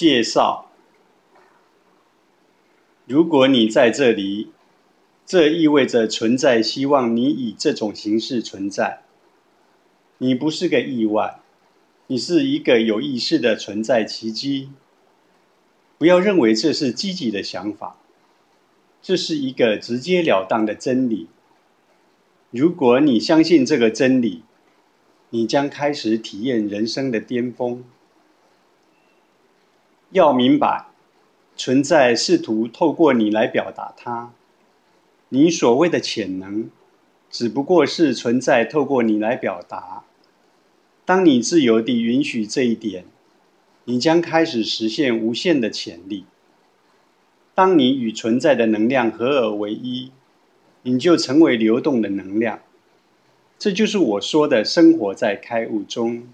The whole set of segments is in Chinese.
介绍：如果你在这里，这意味着存在希望你以这种形式存在。你不是个意外，你是一个有意识的存在奇迹。不要认为这是积极的想法，这是一个直截了当的真理。如果你相信这个真理，你将开始体验人生的巅峰。要明白，存在试图透过你来表达它。你所谓的潜能，只不过是存在透过你来表达。当你自由地允许这一点，你将开始实现无限的潜力。当你与存在的能量合而为一，你就成为流动的能量。这就是我说的生活在开悟中。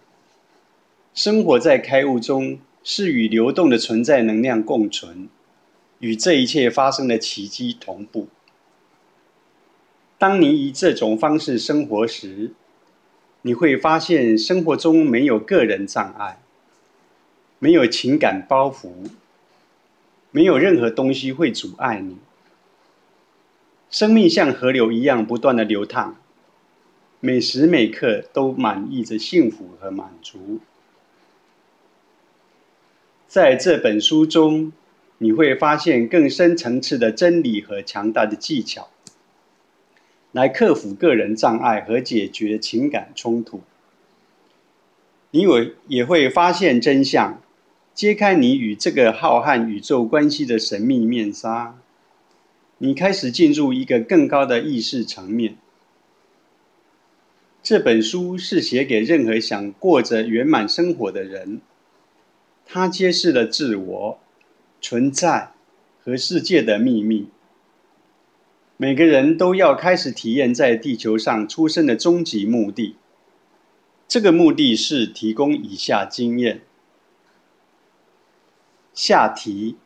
生活在开悟中。是与流动的存在能量共存，与这一切发生的奇迹同步。当你以这种方式生活时，你会发现生活中没有个人障碍，没有情感包袱，没有任何东西会阻碍你。生命像河流一样不断的流淌，每时每刻都满溢着幸福和满足。在这本书中，你会发现更深层次的真理和强大的技巧，来克服个人障碍和解决情感冲突。你会也会发现真相，揭开你与这个浩瀚宇宙关系的神秘面纱。你开始进入一个更高的意识层面。这本书是写给任何想过着圆满生活的人。它揭示了自我存在和世界的秘密。每个人都要开始体验在地球上出生的终极目的。这个目的是提供以下经验：下题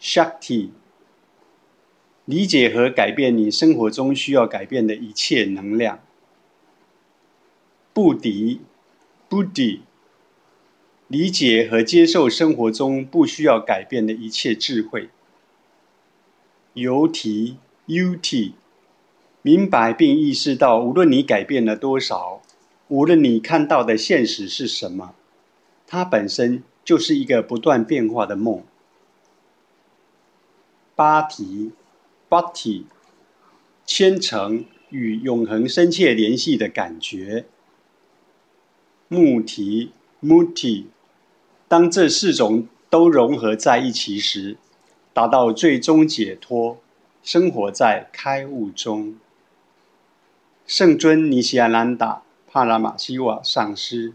，Shakti，理解和改变你生活中需要改变的一切能量。不敌，Buddhi。理解和接受生活中不需要改变的一切智慧。尤提 （UT），明白并意识到，无论你改变了多少，无论你看到的现实是什么，它本身就是一个不断变化的梦。八提 （Bhakti），虔诚与永恒深切联系的感觉。穆提 （Muti）。当这四种都融合在一起时，达到最终解脱，生活在开悟中。圣尊尼西亚兰达帕拉马西瓦上师。